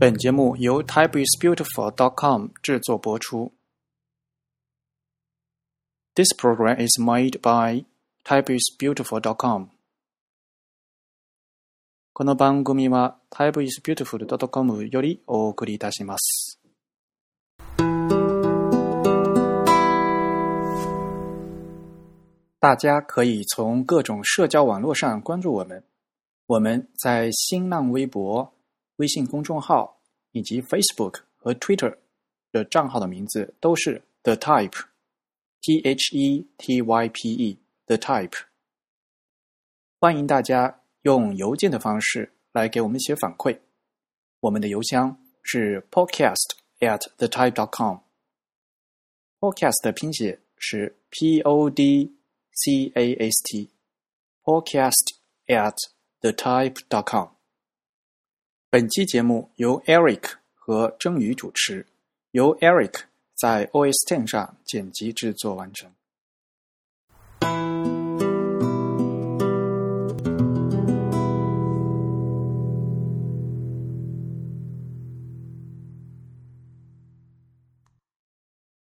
本节目由 typeisbeautiful.com 制作播出。This program is made by typeisbeautiful.com。この番組は typeisbeautiful.com よりお送りいたします。大家可以从各种社交网络上关注我们。我们在新浪微博、 微信公众号以及 Facebook 和 Twitter 的账号的名字都是 The Type，T H E T Y P E，The Type。欢迎大家用邮件的方式来给我们写反馈。我们的邮箱是 Podcast at the type dot com。Podcast 的拼写是 P O D。C A S T podcast at the type dot com。本期节目由 Eric 和蒸鱼主持，由 Eric 在 OS Ten 上剪辑制作完成。